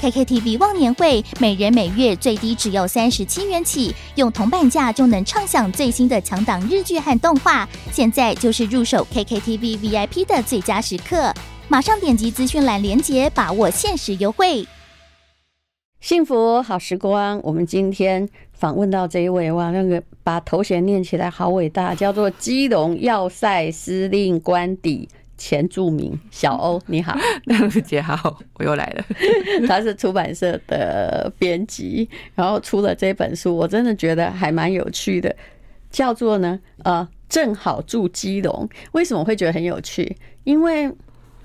KKTV 忘年会，每人每月最低只要三十七元起，用铜板价就能畅享最新的强档日剧和动画。现在就是入手 KKTV VIP 的最佳时刻，马上点击资讯栏链接，把握限时优惠。幸福好时光，我们今天访问到这一位哇，那个把头衔念起来好伟大，叫做基隆要塞司令官邸前著名小欧，你好，亮姐好，我又来了。他是出版社的编辑，然后出了这本书，我真的觉得还蛮有趣的，叫做呢，呃，正好住基隆。为什么会觉得很有趣？因为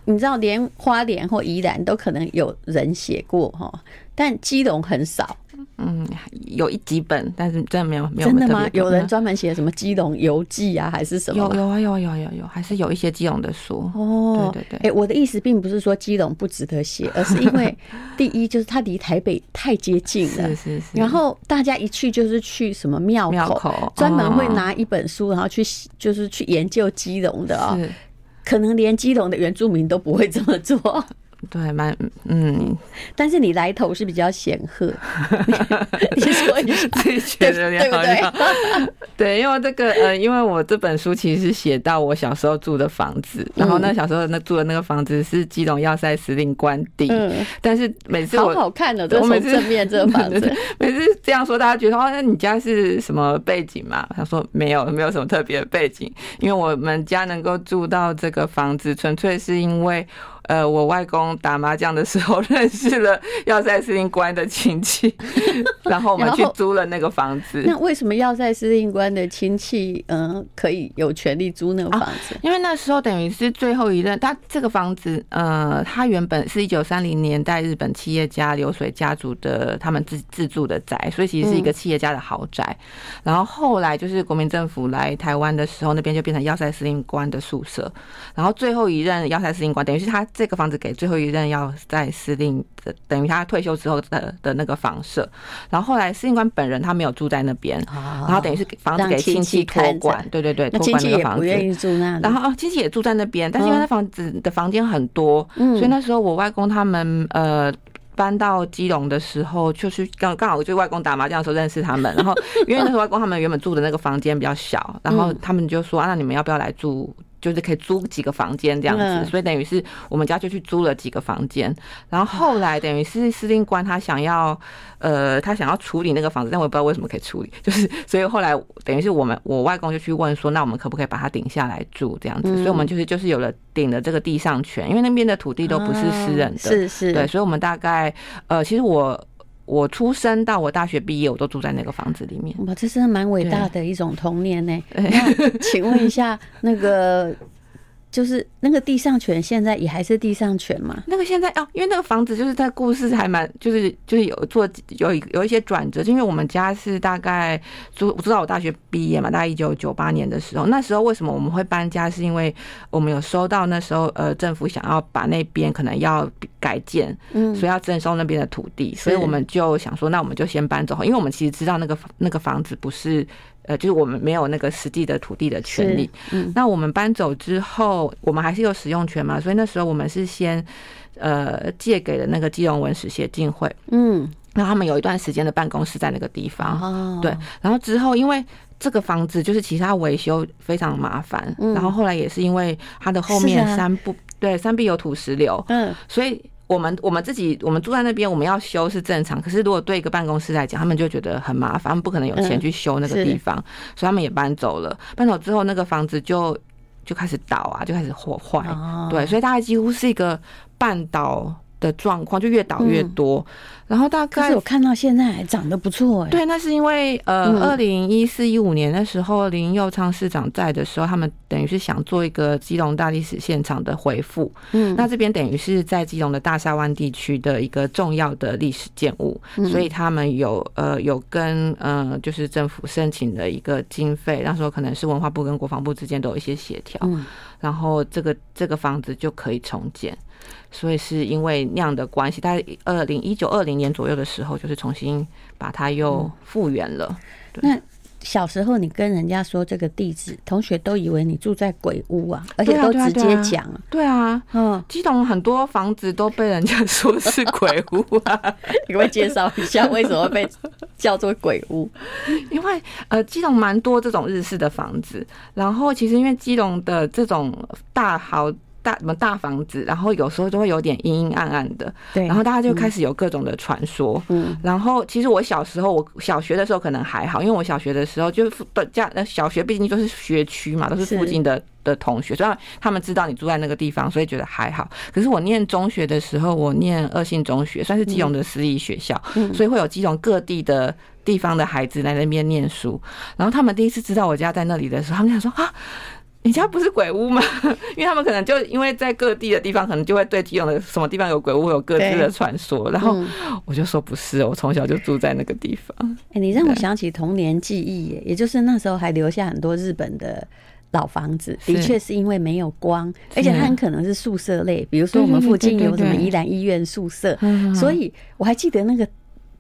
你知道，连花莲或宜兰都可能有人写过哈。但基隆很少，嗯，有一几本，但是真的没有，没有真的吗？有人专门写什么基隆游记啊，还是什么？有有啊，有有有有，还是有一些基隆的书哦。对对对，哎，我的意思并不是说基隆不值得写，而是因为 第一就是它离台北太接近了，是是是。然后大家一去就是去什么庙口，专门会拿一本书，然后去就是去研究基隆的啊，可能连基隆的原住民都不会这么做。对，蛮嗯，但是你来头是比较显赫，你说你自己觉得对不对？对，因为这个呃，因为我这本书其实是写到我小时候住的房子，然后那小时候那住的那个房子是基隆要塞司令官邸，嗯，但是每次我好好看的，我每次正面这个房子，每次这样说，大家觉得哦，那你家是什么背景嘛？他说没有，没有什么特别的背景，因为我们家能够住到这个房子，纯粹是因为。呃，我外公打麻将的时候认识了要塞司令官的亲戚，然后我们去租了那个房子。那为什么要塞司令官的亲戚嗯可以有权利租那个房子？因为那时候等于是最后一任，他这个房子呃，他原本是一九三零年代日本企业家流水家族的他们自自住的宅，所以其实是一个企业家的豪宅。然后后来就是国民政府来台湾的时候，那边就变成要塞司令官的宿舍。然后最后一任要塞司令官等于是他。这个房子给最后一任要在司令的，等于他退休之后的的那个房舍。然后后来司令官本人他没有住在那边，然后等于是房子给亲戚托管。对对对，托管那个房子。然后哦，亲戚也住在那边，但是因为那房子的房间很多，所以那时候我外公他们呃搬到基隆的时候，就是刚刚好就外公打麻将的时候认识他们。然后因为那时候外公他们原本住的那个房间比较小，然后 他们就说啊，那你们要不要来住？就是可以租几个房间这样子，所以等于是我们家就去租了几个房间。然后后来等于是司令官他想要，呃，他想要处理那个房子，但我也不知道为什么可以处理，就是所以后来等于是我们我外公就去问说，那我们可不可以把它顶下来住这样子？所以我们就是就是有了顶的这个地上权，因为那边的土地都不是私人的，是是，对，所以我们大概呃，其实我。我出生到我大学毕业，我都住在那个房子里面。哇，这是蛮伟大的一种童年呢。那请问一下，那个。就是那个地上权现在也还是地上权嘛？那个现在哦，因为那个房子就是在故事还蛮，就是就是有做有有一些转折，因为我们家是大概租，我知道我大学毕业嘛，大概一九九八年的时候，那时候为什么我们会搬家？是因为我们有收到那时候呃政府想要把那边可能要改建，嗯，所以要征收那边的土地，所以我们就想说，那我们就先搬走，因为我们其实知道那个那个房子不是。呃，就是我们没有那个实际的土地的权利。嗯，那我们搬走之后，我们还是有使用权嘛？所以那时候我们是先呃借给了那个基隆文史协进会。嗯，那他们有一段时间的办公室在那个地方。哦，对。然后之后，因为这个房子就是其他维修非常麻烦，然后后来也是因为它的后面山不对，山壁有土石流。嗯，所以。我们我们自己我们住在那边，我们要修是正常。可是如果对一个办公室来讲，他们就觉得很麻烦，他们不可能有钱去修那个地方，所以他们也搬走了。搬走之后，那个房子就就开始倒啊，就开始火坏。对，所以大概几乎是一个半倒的状况，就越倒越多。嗯、然后大概是我看到现在还长得不错哎。对，那是因为呃，二零一四一五年的时候，林佑昌市长在的时候，他们等于是想做一个基隆大历史现场的回复。嗯，那这边等于是在基隆的大沙湾地区的一个重要的历史建物，嗯、所以他们有呃有跟呃就是政府申请的一个经费，那时候可能是文化部跟国防部之间都有一些协调。嗯然后这个这个房子就可以重建，所以是因为那样的关系，大概二零一九二零年左右的时候，就是重新把它又复原了。嗯、那小时候你跟人家说这个地址，同学都以为你住在鬼屋啊，而且都直接讲。对啊，嗯，基隆很多房子都被人家说是鬼屋啊，你可不可以介绍一下为什么被叫做鬼屋？因为呃，基隆蛮多这种日式的房子，然后其实因为基隆的这种大豪。大什么大房子，然后有时候就会有点阴阴暗暗的，对，然后大家就开始有各种的传说，嗯，然后其实我小时候，我小学的时候可能还好，因为我小学的时候就是家小学毕竟都是学区嘛，都是附近的的同学，所以他们知道你住在那个地方，所以觉得还好。可是我念中学的时候，我念二信中学，算是基隆的私立学校，所以会有基隆各地的地方的孩子来那边念书，然后他们第一次知道我家在那里的时候，他们想说啊。你家不是鬼屋吗？因为他们可能就因为在各地的地方，可能就会对基隆的什么地方有鬼屋有各自的传说。然后我就说不是，我从小就住在那个地方。哎，你让我想起童年记忆耶，也就是那时候还留下很多日本的老房子，的确是因为没有光，而且它很可能是宿舍类，比如说我们附近有什么宜兰医院宿舍，所以我还记得那个。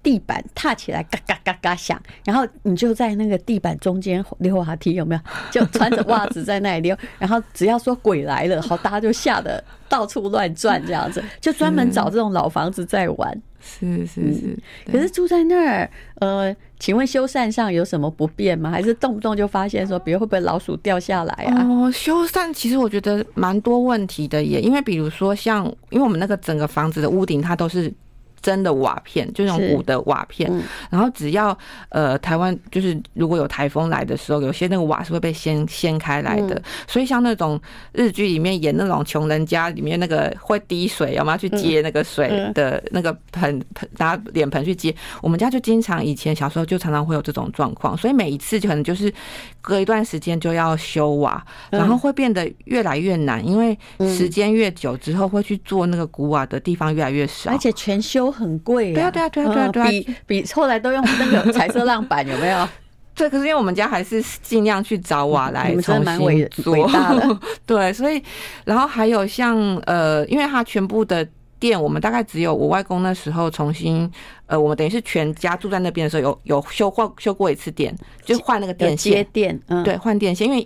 地板踏起来嘎嘎嘎嘎响，然后你就在那个地板中间溜滑梯，有没有？就穿着袜子在那里溜，然后只要说鬼来了，好，大家就吓得到处乱转，这样子，就专门找这种老房子在玩。是是是，可是住在那儿，呃，请问修缮上有什么不便吗？还是动不动就发现说，比如会不会老鼠掉下来啊？哦，修缮其实我觉得蛮多问题的耶，因为比如说像，因为我们那个整个房子的屋顶它都是。真的瓦片，就那种古的瓦片，嗯、然后只要呃台湾就是如果有台风来的时候，有些那个瓦是会被掀掀开来的，嗯、所以像那种日剧里面演那种穷人家里面那个会滴水，我们要去接那个水的那个盆盆拿脸盆去接，我们家就经常以前小时候就常常会有这种状况，所以每一次就可能就是隔一段时间就要修瓦，然后会变得越来越难，因为时间越久之后会去做那个古瓦的地方越来越少，而且全修。很贵，对啊，对啊，对啊，对啊，对啊，比比后来都用那个彩色浪板，有没有？对，可是因为我们家还是尽量去找瓦来重新做，对，所以然后还有像呃，因为它全部的电，我们大概只有我外公那时候重新呃，我们等于是全家住在那边的时候，有有修过修过一次电，就换那个电线。接电，嗯，对，换电线，因为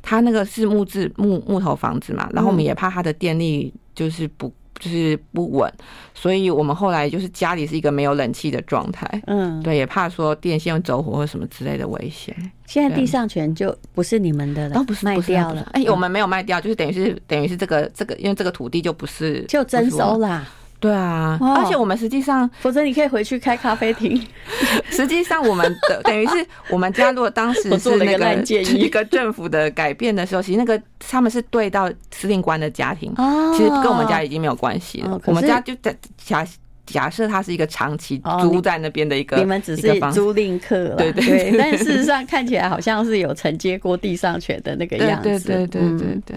他那个是木质木木头房子嘛，然后我们也怕它的电力就是不。就是不稳，所以我们后来就是家里是一个没有冷气的状态，嗯，对，也怕说电线走火或什么之类的危险。现在地上权就不是你们的了，哦，不是卖掉了，哎，我们没有卖掉，就是等于是等于是这个这个，因为这个土地就不是就征收啦。对啊，而且我们实际上，否则你可以回去开咖啡厅。实际上，我们的 等于是我们家，如果当时是那个 一个政府的改变的时候，其实那个他们是对到司令官的家庭，其实跟我们家已经没有关系了。我们家就在家。假设他是一个长期租在那边的一个，你们只是租赁客，对对对。但事实上看起来好像是有承接过地上权的那个样子，对对对对对。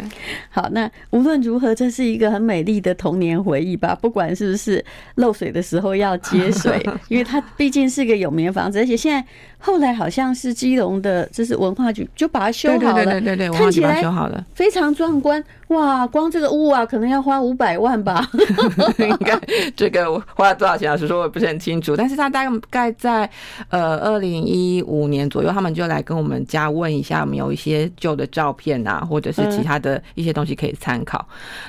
好，那无论如何，这是一个很美丽的童年回忆吧。不管是不是漏水的时候要接水，因为它毕竟是个有名的房子，而且现在。后来好像是基隆的，这是文化局就把它修好了，对对对，看起来修好了，非常壮观。哇，光这个屋啊，可能要花五百万吧？应该这个花了多少钱？老实说，我也不是很清楚。但是他大概在呃二零一五年左右，他们就来跟我们家问一下，有没有一些旧的照片啊，或者是其他的一些东西可以参考。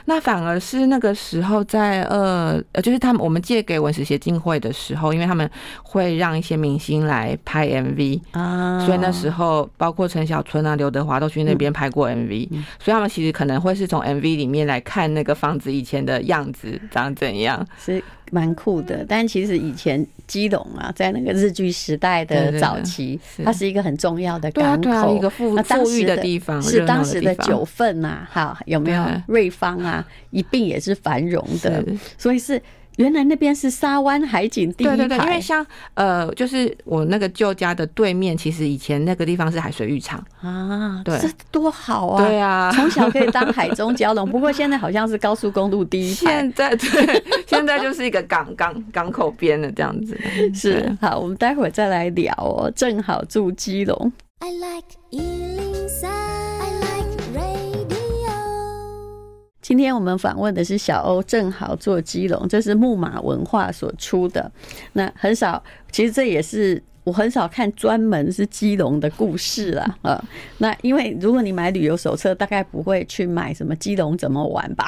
那反而是那个时候在呃呃，就是他们我们借给文史协进会的时候，因为他们会让一些明星来拍。MV 啊，所以那时候包括陈小春啊、刘德华都去那边拍过 MV，所以他们其实可能会是从 MV 里面来看那个房子以前的样子长怎样，是蛮酷的。但其实以前基隆啊，在那个日据时代的早期，它是一个很重要的港口，一个富富裕的地方，是当时的九份啊，哈，有没有？瑞芳啊，一并也是繁荣的，所以是。原来那边是沙湾海景第一排。对对对，因为像呃，就是我那个旧家的对面，其实以前那个地方是海水浴场啊。对，这多好啊！对啊，从小可以当海中蛟龙。不过现在好像是高速公路第一排。现在对，现在就是一个港港港口边的这样子。是，好，我们待会儿再来聊哦。正好住基隆。I like 今天我们访问的是小欧，正好做基隆，这是木马文化所出的。那很少，其实这也是我很少看专门是基隆的故事啦。啊。那因为如果你买旅游手册，大概不会去买什么基隆怎么玩吧？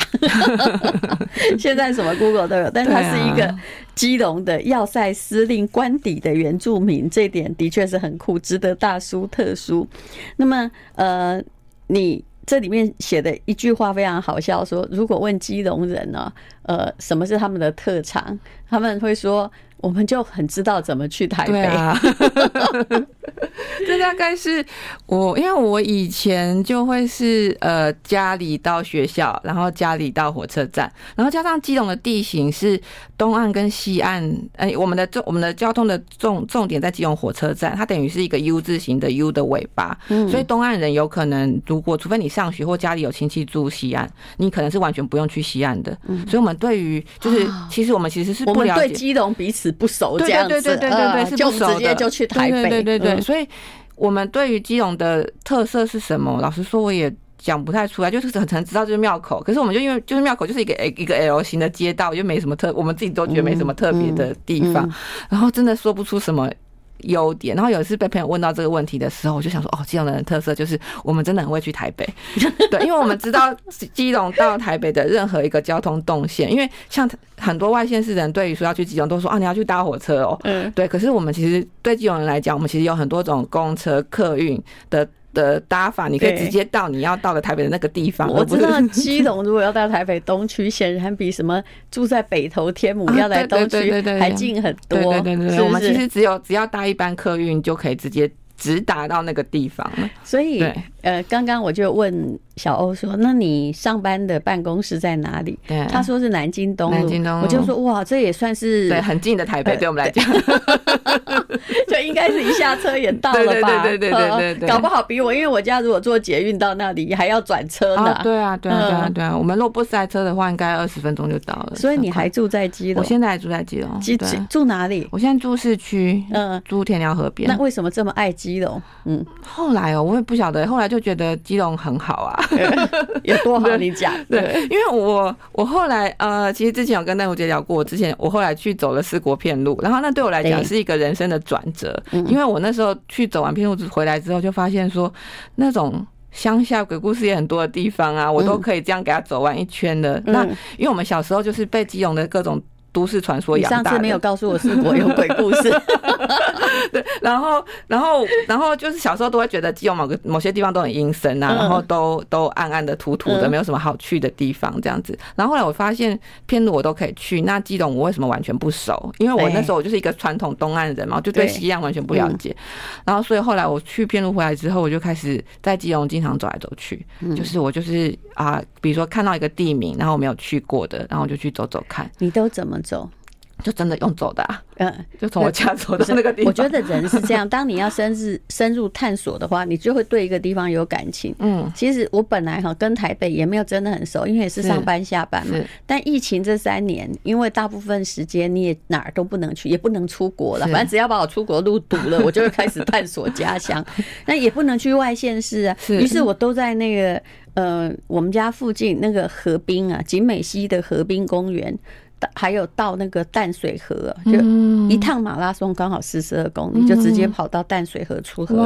现在什么 Google 都有，但是他是一个基隆的要塞司令官邸的原住民，这点的确是很酷，值得大书特书。那么，呃，你。这里面写的一句话非常好笑，说如果问基隆人呢，呃，什么是他们的特长，他们会说。我们就很知道怎么去台北。对啊，这大概是我，因为我以前就会是呃家里到学校，然后家里到火车站，然后加上基隆的地形是东岸跟西岸，哎，我们的重我们的交通的重重点在基隆火车站，它等于是一个 U 字形的 U 的尾巴，嗯所以东岸人有可能如果除非你上学或家里有亲戚住西岸，你可能是完全不用去西岸的。嗯所以我们对于就是其实我们其实是不了解对基隆彼此。不熟这样子，对对对对对对，是不熟直接就去台北。对对对对，所以我们对于基隆的特色是什么？老实说，我也讲不太出来，就是很常知道就是庙口。可是我们就因为就是庙口就是一个一个 L 型的街道，就没什么特，我们自己都觉得没什么特别的地方，然后真的说不出什么。优点，然后有一次被朋友问到这个问题的时候，我就想说，哦，基隆人的特色就是我们真的很会去台北，对，因为我们知道基隆到台北的任何一个交通动线，因为像很多外县市人对于说要去基隆，都说啊，你要去搭火车哦，嗯，对，可是我们其实对基隆人来讲，我们其实有很多种公车、客运的。的搭法，你可以直接到你要到的台北的那个地方。我知道基隆如果要到台北东区，显然比什么住在北投天母要来东区还近很多。对对对对，我们其实只有只要搭一班客运就可以直接直达到那个地方了。所以，呃，刚刚我就问。小欧说：“那你上班的办公室在哪里？”对，他说是南京东路。南京东路，我就说：“哇，这也算是对很近的台北，对我们来讲，就应该是一下车也到了吧？对对对对对对，搞不好比我，因为我家如果坐捷运到那里还要转车呢。对啊，对啊，对啊，对啊。我们如果不塞车的话，应该二十分钟就到了。所以你还住在基隆？我现在还住在基隆。基住哪里？我现在住市区，嗯，住田寮河边。那为什么这么爱基隆？嗯，后来哦，我也不晓得，后来就觉得基隆很好啊。”有多好？你讲 对，因为我我后来呃，其实之前有跟邓如杰聊过，我之前我后来去走了四国片路，然后那对我来讲是一个人生的转折，因为我那时候去走完片路回来之后，就发现说那种乡下鬼故事也很多的地方啊，我都可以这样给他走完一圈的。那因为我们小时候就是被基隆的各种。都市传说养大上次没有告诉我是我有鬼故事。对，然后，然后，然后就是小时候都会觉得基隆某个某些地方都很阴森啊，然后都都暗暗的、土土的，没有什么好去的地方这样子。然后后来我发现片路我都可以去，那基隆我为什么完全不熟？因为我那时候我就是一个传统东岸人嘛，就对西岸完全不了解。然后所以后来我去片路回来之后，我就开始在基隆经常走来走去，就是我就是啊，比如说看到一个地名，然后我没有去过的，然后我就去走走看。你都怎么走？就真的用走的啊，嗯，就从我家走到那个地方。我觉得人是这样，当你要深入深入探索的话，你就会对一个地方有感情。嗯，其实我本来哈跟台北也没有真的很熟，因为也是上班下班嘛。但疫情这三年，因为大部分时间你也哪儿都不能去，也不能出国了。反正只要把我出国路堵了，我就会开始探索家乡。那也不能去外县市啊，于是我都在那个呃我们家附近那个河滨啊，景美溪的河滨公园。还有到那个淡水河，就一趟马拉松刚好四十二公里，就直接跑到淡水河出河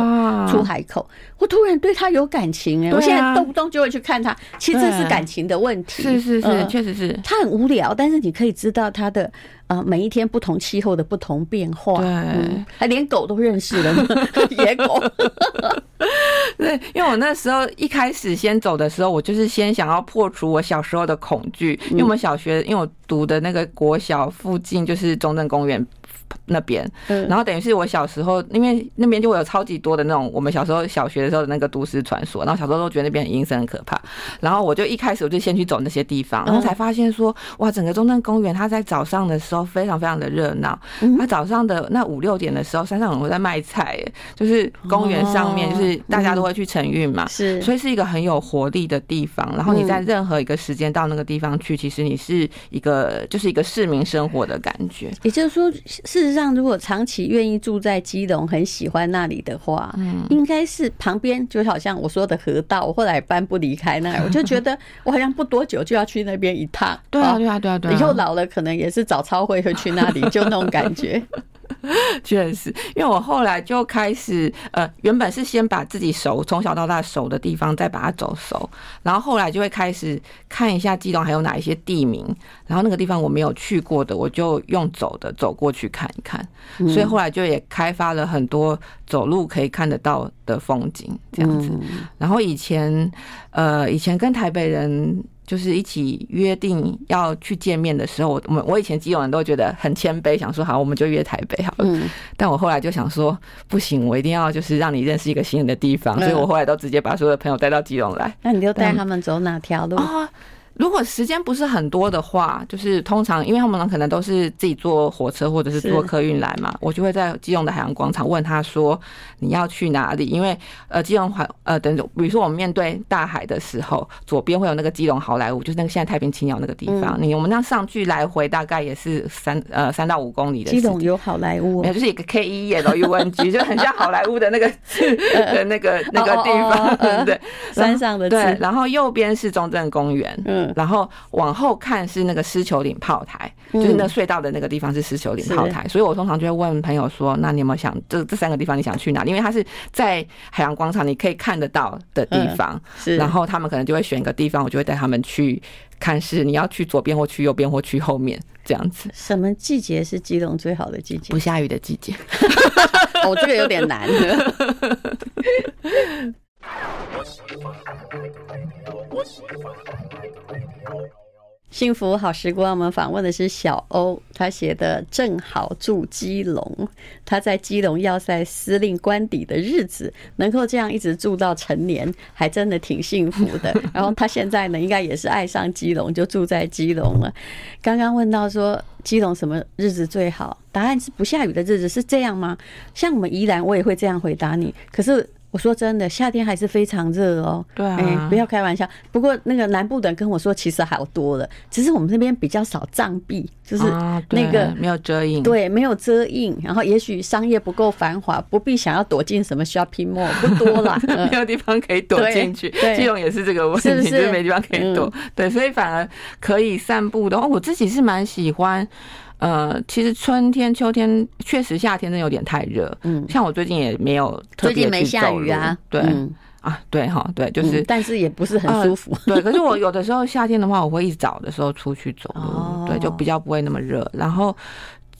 出海口。我突然对他有感情哎，我现在动不动就会去看他。其实这是感情的问题，是是是，确实是。他很无聊，但是你可以知道他的呃每一天不同气候的不同变化。对，还连狗都认识了，野狗。对，因为我那时候一开始先走的时候，我就是先想要破除我小时候的恐惧。因为我们小学，因为我读的那个国小附近就是中正公园那边，然后等于是我小时候，因为那边就会有超级多的那种我们小时候小学的时候的那个都市传说，然后小时候都觉得那边很阴森很可怕，然后我就一开始我就先去走那些地方，然后才发现说哇，整个中正公园它在早上的时候非常非常的热闹，它早上的那五六点的时候，山上有人会在卖菜，就是公园上面就是大家都会去晨运嘛，是，所以是一个很有活力的地方，然后你在任何一个时间到那个地方去，其实你是一个就是一个市民生活的感觉，也就是说，事实上如果长期愿意住在基隆，很喜欢那里的话，嗯，应该是旁边就好像我说的河道，我后来搬不离开那，我就觉得我好像不多久就要去那边一趟。对啊，对啊，对啊，对啊。以后老了可能也是早操会会去那里，就那种感觉。确实，因为我后来就开始，呃，原本是先把自己熟，从小到大熟的地方再把它走熟，然后后来就会开始看一下基隆还有哪一些地名，然后那个地方我没有去过的，我就用走的走过去看一看，所以后来就也开发了很多走路可以看得到的风景，这样子。然后以前，呃，以前跟台北人。就是一起约定要去见面的时候，我我我以前基隆人都觉得很谦卑，想说好，我们就约台北好了。嗯，但我后来就想说，不行，我一定要就是让你认识一个新的地方，所以我后来都直接把所有的朋友带到基隆来。那你就带他们走哪条路？如果时间不是很多的话，就是通常因为他们可能都是自己坐火车或者是坐客运来嘛，我就会在基隆的海洋广场问他说，你要去哪里？因为呃基隆海呃等比如说我们面对大海的时候，左边会有那个基隆好莱坞，就是那个现在太平青鸟那个地方。你我们那上去来回大概也是三呃三到五公里的。基隆有好莱坞，没有就是一个 K E E L U N G，就很像好莱坞的那个的那个那个地方，对不对？山上的对，然后右边是中正公园，嗯。然后往后看是那个狮球岭炮台，就是那隧道的那个地方是狮球岭炮台，所以我通常就会问朋友说：“那你有没有想这这三个地方你想去哪里？”因为它是在海洋广场你可以看得到的地方，然后他们可能就会选一个地方，我就会带他们去看，是你要去左边或去右边或去后面这样子。什么季节是基隆最好的季节？不下雨的季节。哦，这个有点难。幸福好时光，我们访问的是小欧，他写的正好住基隆，他在基隆要塞司令官邸的日子，能够这样一直住到成年，还真的挺幸福的。然后他现在呢，应该也是爱上基隆，就住在基隆了。刚刚问到说基隆什么日子最好，答案是不下雨的日子，是这样吗？像我们宜兰，我也会这样回答你。可是。我说真的，夏天还是非常热哦。对啊，哎，不要开玩笑。不过那个南部的人跟我说，其实好多了，只是我们那边比较少障壁，就是那个没有遮荫。对，没有遮荫。然后也许商业不够繁华，不必想要躲进什么 shopping mall，不多了，没有地方可以躲进去。基隆也是这个问题，就是没地方可以躲。对，所以反而可以散步的话，我自己是蛮喜欢。呃，其实春天、秋天确实夏天真有点太热。嗯，像我最近也没有最近没下雨啊。对、嗯、啊，对哈，对，就是，但是也不是很舒服。呃、对，可是我有的时候夏天的话，我会一早的时候出去走路，哦、对，就比较不会那么热。然后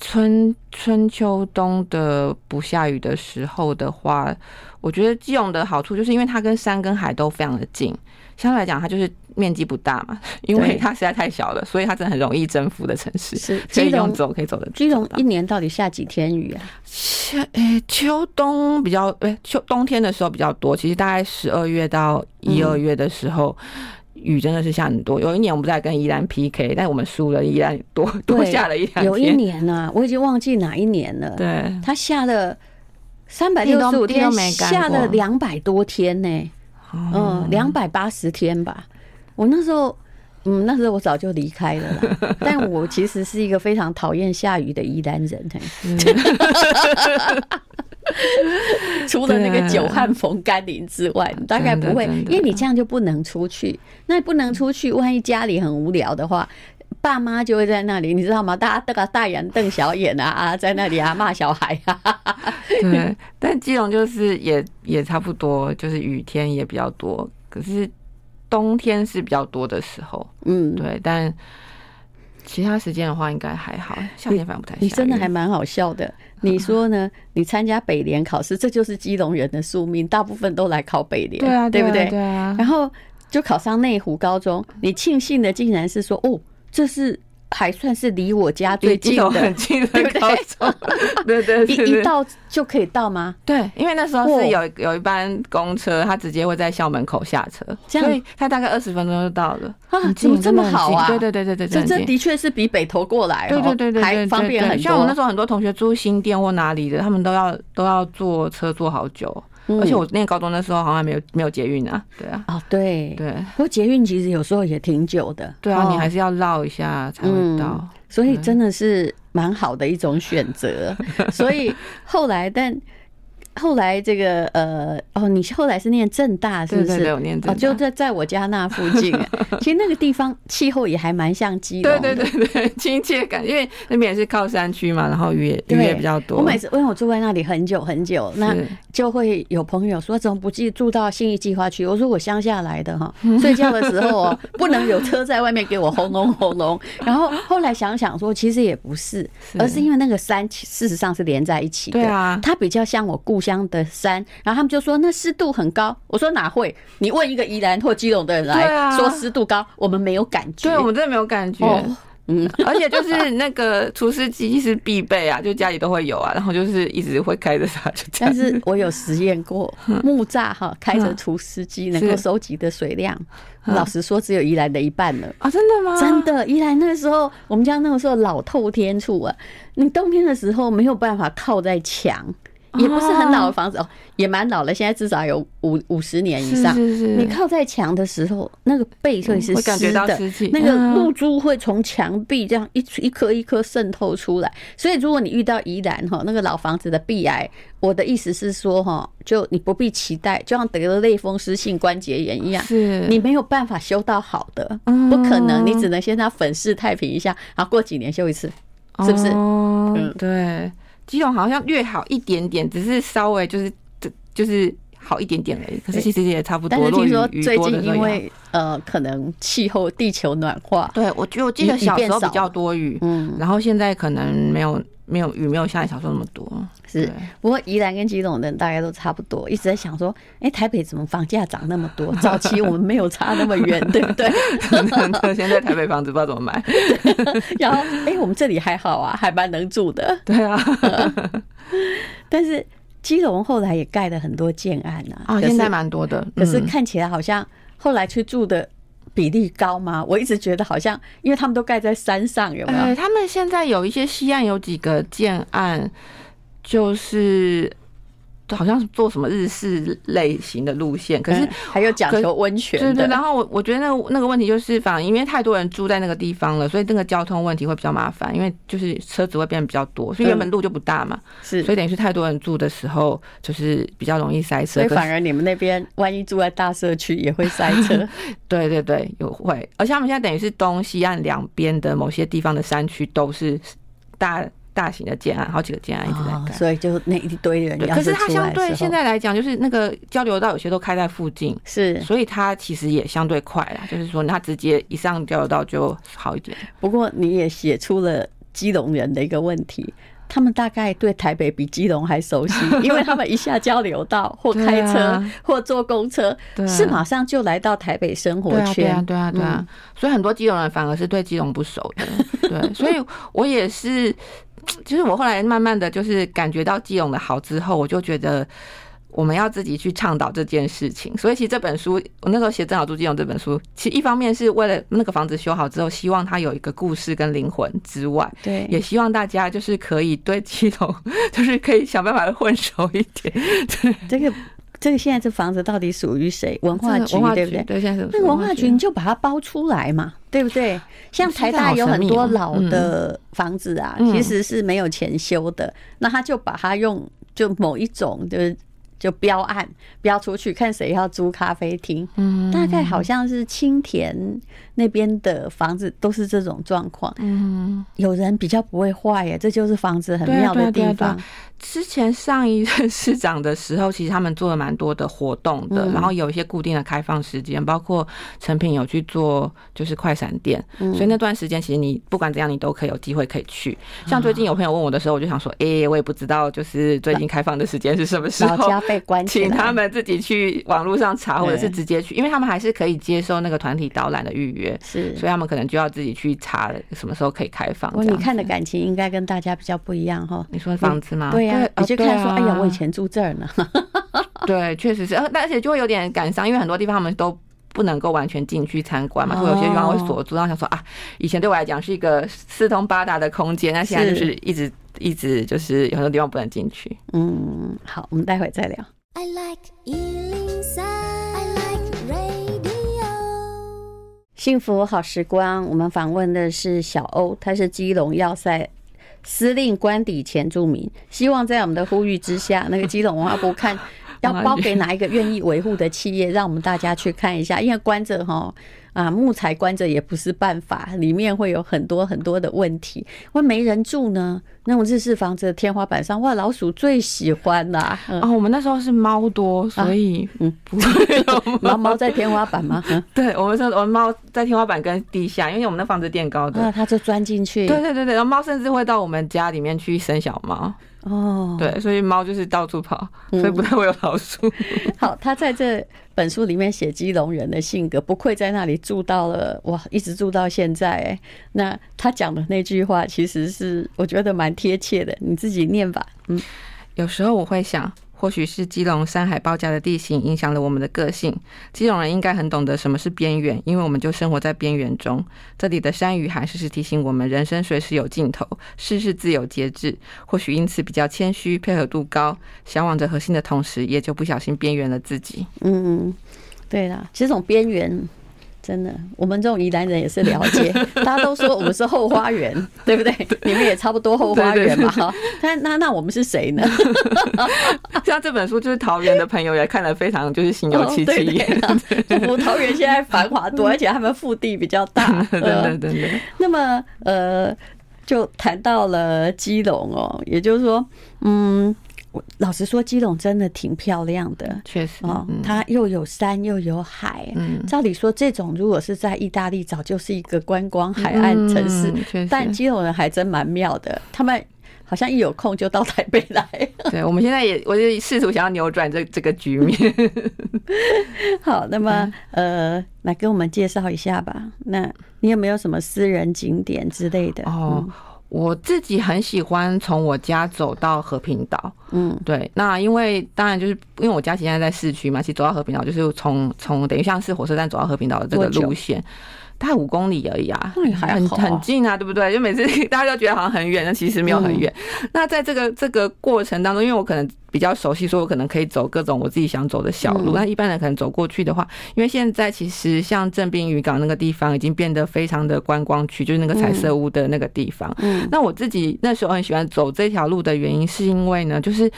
春春秋冬的不下雨的时候的话，我觉得基隆的好处就是因为它跟山跟海都非常的近。相对来讲，它就是面积不大嘛，因为它实在太小了，所以它真的很容易征服的城市。是，基隆走可以走的。基隆一年到底下几天雨啊？夏诶，秋冬比较诶，秋冬天的时候比较多。其实大概十二月到一二月的时候，雨真的是下很多。有一年我们在跟宜兰 PK，但我们输了，宜兰多多下了一两天。有一年呢、啊，我已经忘记哪一年了。对，它下了三百六十五天，下了两百多天呢、欸。嗯，两百八十天吧。我那时候，嗯，那时候我早就离开了啦。但我其实是一个非常讨厌下雨的宜兰人。除了那个久旱逢甘霖之外，大概不会，因为你这样就不能出去。那不能出去，万一家里很无聊的话，爸妈就会在那里，你知道吗？大家瞪个大眼瞪小眼啊啊，在那里啊骂小孩啊。对，但基隆就是也也差不多，就是雨天也比较多，可是冬天是比较多的时候。嗯，对，但其他时间的话应该还好，夏天反而不太。你真的还蛮好笑的，你说呢？你参加北联考试，这就是基隆人的宿命，大部分都来考北联，对啊，对不对？对啊。然后就考上内湖高中，你庆幸的竟然是说，哦，这是。还算是离我家最近的，很近的高中，对对，一一到就可以到吗？对，因为那时候是有有一班公车，他直接会在校门口下车，所以他大概二十分钟就到了。啊，怎么这么好啊？对对对对对，这这的确是比北投过来，对对对对，还方便很多。像我那时候很多同学住新店或哪里的，他们都要都要坐车坐好久。而且我念高中的时候好像没有没有捷运啊，对啊，哦对对，不过捷运其实有时候也挺久的，对啊，你还是要绕一下才会到，所以真的是蛮好的一种选择。所以后来但。后来这个呃哦，你后来是念正大是不是？对对对，我念正大，哦，就在在我家那附近。其实那个地方气候也还蛮像基隆，对对对对，亲切感，因为那边也是靠山区嘛，然后雨也雨也比较多。我每次因为我住在那里很久很久，那就会有朋友说怎么不住住到信义计划区？我说我乡下来的哈，睡觉的时候哦 不能有车在外面给我轰隆轰隆。然后后来想想说，其实也不是，而是因为那个山事实上是连在一起的，对啊，它比较像我故乡。乡的山，然后他们就说那湿度很高。我说哪会？你问一个宜兰或基隆的人来说湿度高，我们没有感觉。对，我们真的没有感觉。嗯，而且就是那个除湿机是必备啊，就家里都会有啊。然后就是一直会开着它，就这样。但是我有实验过木栅哈，开着除湿机能够收集的水量，老实说只有宜兰的一半了啊！真的吗？真的，宜兰那时候我们家那个时候老透天处啊，你冬天的时候没有办法靠在墙。也不是很老的房子哦，也蛮老了。现在至少有五五十年以上。是是是。你靠在墙的时候，那个背会是湿的，那个露珠会从墙壁这样一一颗一颗渗透出来。所以如果你遇到宜兰哈那个老房子的壁癌，我的意思是说哈，就你不必期待，就像得了类风湿性关节炎一样，是你没有办法修到好的，不可能。你只能先让粉饰太平一下，然后过几年修一次，是不是？嗯，对。基隆好像略好一点点，只是稍微就是就是好一点点而已。可是其实也差不多。但是听说最近因为呃，可能气候地球暖化，对，我觉得我记得小时候比较多雨，嗯，然后现在可能没有。没有雨，没有下小时候那么多。是，不过宜兰跟基隆的人大概都差不多，一直在想说，哎，台北怎么房价涨那么多？早期我们没有差那么远，对不对？现在台北房子不知道怎么买。然后，哎，我们这里还好啊，还蛮能住的。对啊。但是基隆后来也盖了很多建案啊，啊，现在蛮多的。可是看起来好像后来去住的。比例高吗？我一直觉得好像，因为他们都盖在山上，有没有？他们现在有一些西岸有几个建案，就是。好像是做什么日式类型的路线，可是还有讲求温泉。对对，然后我我觉得那个那个问题就是，反正因为太多人住在那个地方了，所以那个交通问题会比较麻烦，因为就是车子会变得比较多，所以原本路就不大嘛。是，所以等于是太多人住的时候，就是比较容易塞车。所以反而你们那边万一住在大社区也会塞车。对对对，有会，而且他们现在等于是东西岸两边的某些地方的山区都是大。大型的建案，好几个建案一直在盖，所以就那一堆人。可是它相对现在来讲，就是那个交流道有些都开在附近，是，所以它其实也相对快啦。就是说，它直接一上交流道就好一点。不过你也写出了基隆人的一个问题，他们大概对台北比基隆还熟悉，因为他们一下交流道或开车或坐公车，是马上就来到台北生活圈。对啊，对啊，对啊。所以很多基隆人反而是对基隆不熟的。对，所以我也是。其实我后来慢慢的就是感觉到基隆的好之后，我就觉得我们要自己去倡导这件事情。所以其实这本书，我那时候写《正好住基隆》这本书，其实一方面是为了那个房子修好之后，希望它有一个故事跟灵魂之外，对，也希望大家就是可以对基隆，就是可以想办法混熟一点。对，这个。这个现在这房子到底属于谁？文化局对不对？对，现在那个文化局你就把它包出来嘛，对不对？像台大有很多老的房子啊，其实是没有钱修的，那他就把它用就某一种就是就标案标出去，看谁要租咖啡厅。嗯，大概好像是青田那边的房子都是这种状况。嗯，有人比较不会坏耶，这就是房子很妙的地方。之前上一任市长的时候，其实他们做了蛮多的活动的，嗯、然后有一些固定的开放时间，包括成品有去做就是快闪店，嗯、所以那段时间其实你不管怎样，你都可以有机会可以去。像最近有朋友问我的时候，我就想说，哎、欸，我也不知道就是最近开放的时间是什么时候，老家被关起来，请他们自己去网络上查，或者是直接去，因为他们还是可以接受那个团体导览的预约，是，所以他们可能就要自己去查什么时候可以开放。你看的感情应该跟大家比较不一样哈。你说房子吗？对呀，你就看说。哎呀，我以前住这儿呢。对，确实是，而且就会有点感伤，因为很多地方他们都不能够完全进去参观嘛，会有些地方会锁住。然后想说啊，以前对我来讲是一个四通八达的空间，那现在就是一直一直就是有很多地方不能进去。嗯，好，我们待会再聊。I like 幸福好时光，我们访问的是小欧，他是基隆要塞。司令官邸前住民，希望在我们的呼吁之下，那个基隆文化部看要包给哪一个愿意维护的企业，让我们大家去看一下，因为关着哈。啊，木材关着也不是办法，里面会有很多很多的问题。会没人住呢？那种日式房子的天花板上，哇，老鼠最喜欢啦。嗯、哦，我们那时候是猫多，所以、啊、嗯，不会有猫猫在天花板吗？嗯、对，我们说我们猫在天花板跟地下，因为我们那房子垫高的，那、啊、它就钻进去。对对对对，然后猫甚至会到我们家里面去生小猫。哦，对，所以猫就是到处跑，所以不太会有老鼠。嗯、好，他在这本书里面写基隆人的性格，不愧在那里住到了哇，一直住到现在。那他讲的那句话，其实是我觉得蛮贴切的，你自己念吧。嗯，有时候我会想。或许是基隆山海包夹的地形影响了我们的个性。基隆人应该很懂得什么是边缘，因为我们就生活在边缘中。这里的山与海时时提醒我们，人生随时有尽头，事事自有节制。或许因此比较谦虚，配合度高，向往着核心的同时，也就不小心边缘了自己。嗯，对啦，这种边缘。真的，我们这种宜兰人也是了解。大家都说我们是后花园，对不对？你们也差不多后花园嘛。哈，那那那我们是谁呢？像这本书，就是桃园的朋友也看了非常就是心有戚戚焉。我 桃园现在繁华多，而且他们腹地比较大。对对对。那么呃，就谈到了基隆哦，也就是说，嗯。老实说，基隆真的挺漂亮的，确实哦，它又有山又有海。嗯，照理说，这种如果是在意大利，早就是一个观光海岸城市。嗯、但基隆人还真蛮妙的，他们好像一有空就到台北来。对，我们现在也，我就试图想要扭转这这个局面。好，那么呃，来给我们介绍一下吧。那你有没有什么私人景点之类的？哦。嗯我自己很喜欢从我家走到和平岛，嗯，对。那因为当然就是因为我家现在在市区嘛，其实走到和平岛就是从从等于像是火车站走到和平岛的这个路线。大概五公里而已啊，很很近啊，对不对？就每次 大家都觉得好像很远，但其实没有很远。那在这个这个过程当中，因为我可能比较熟悉，所以我可能可以走各种我自己想走的小路。那一般人可能走过去的话，因为现在其实像镇滨渔港那个地方已经变得非常的观光区，就是那个彩色屋的那个地方。嗯，那我自己那时候很喜欢走这条路的原因，是因为呢，就是。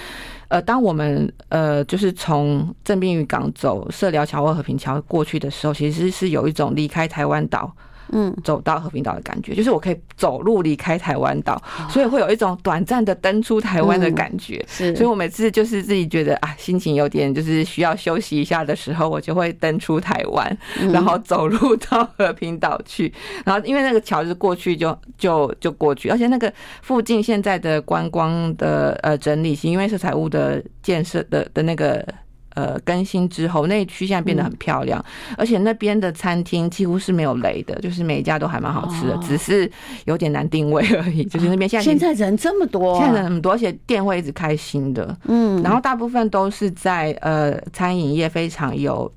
呃，当我们呃，就是从正滨渔港走社寮桥或和平桥过去的时候，其实是有一种离开台湾岛。嗯，走到和平岛的感觉，就是我可以走路离开台湾岛，所以会有一种短暂的登出台湾的感觉。是，所以我每次就是自己觉得啊，心情有点就是需要休息一下的时候，我就会登出台湾，然后走路到和平岛去。然后因为那个桥是过去就就就过去，而且那个附近现在的观光的呃整理，是因为色彩屋的建设的的那个。呃，更新之后，那区现在变得很漂亮，嗯、而且那边的餐厅几乎是没有雷的，就是每一家都还蛮好吃的，哦、只是有点难定位而已。就是那边现在现在人这么多，现在人很多，而且店会一直开新的，嗯，然后大部分都是在呃餐饮业非常有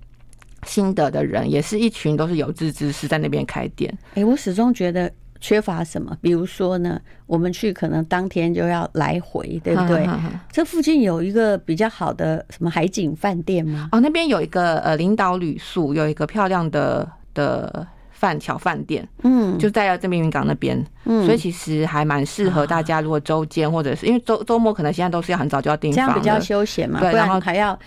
心得的人，也是一群都是有志之士在那边开店。哎、欸，我始终觉得。缺乏什么？比如说呢，我们去可能当天就要来回，对不对？这附近有一个比较好的什么海景饭店吗？哦，那边有一个呃领导旅宿，有一个漂亮的的饭桥饭店，嗯，就在这边云港那边，嗯，所以其实还蛮适合大家。如果周间或者是因为周周末可能现在都是要很早就要订房，这样比较休闲嘛，对，然后还要。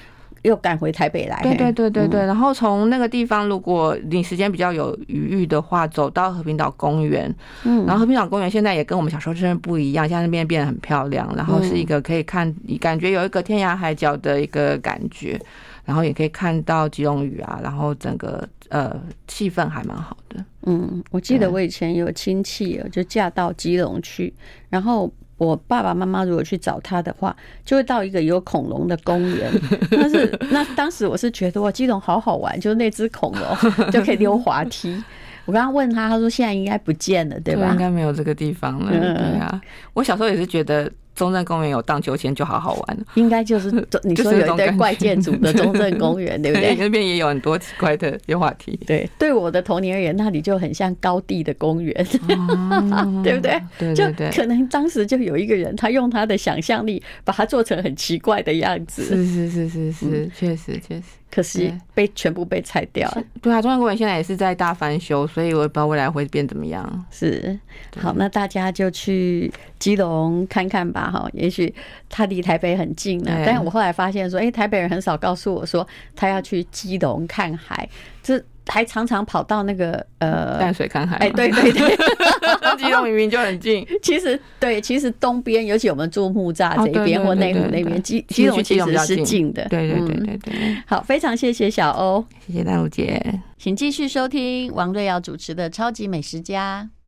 又赶回台北来。对对对对对。然后从那个地方，如果你时间比较有余裕的话，走到和平岛公园。嗯。然后和平岛公园现在也跟我们小时候真的不一样，现在那边变得很漂亮，然后是一个可以看，感觉有一个天涯海角的一个感觉，然后也可以看到基隆屿啊，然后整个呃气氛还蛮好的。嗯，我记得我以前有亲戚就嫁到基隆去，然后。我爸爸妈妈如果去找他的话，就会到一个有恐龙的公园。但是那当时我是觉得哇，基隆好好玩，就是那只恐龙 就可以溜滑梯。我刚刚问他，他说现在应该不见了，对吧？应该没有这个地方了。对啊，我小时候也是觉得。中正公园有荡秋千就好好玩，应该就是 你说有一堆怪建筑的中正公园，对不对？那边也有很多奇怪的溜滑梯。对，对我的童年而言，那里就很像高地的公园，对不对？对对对，可能当时就有一个人，他用他的想象力把它做成很奇怪的样子。是是是是是，确实确实。可惜被全部被拆掉了。对啊，中央公园现在也是在大翻修，所以我也不知道未来会变怎么样。是，好，那大家就去基隆看看吧，哈，也许他离台北很近了。但是我后来发现说，哎，台北人很少告诉我说他要去基隆看海，这。还常常跑到那个呃淡水看海，哎，对对对，基隆明明就很近。其实对，其实东边，尤其我们住木栅这边或内湖那边，基基隆其实是近的。对对对对对。好，非常谢谢小欧，谢谢大陆姐，请继续收听王瑞瑶主持的《超级美食家》。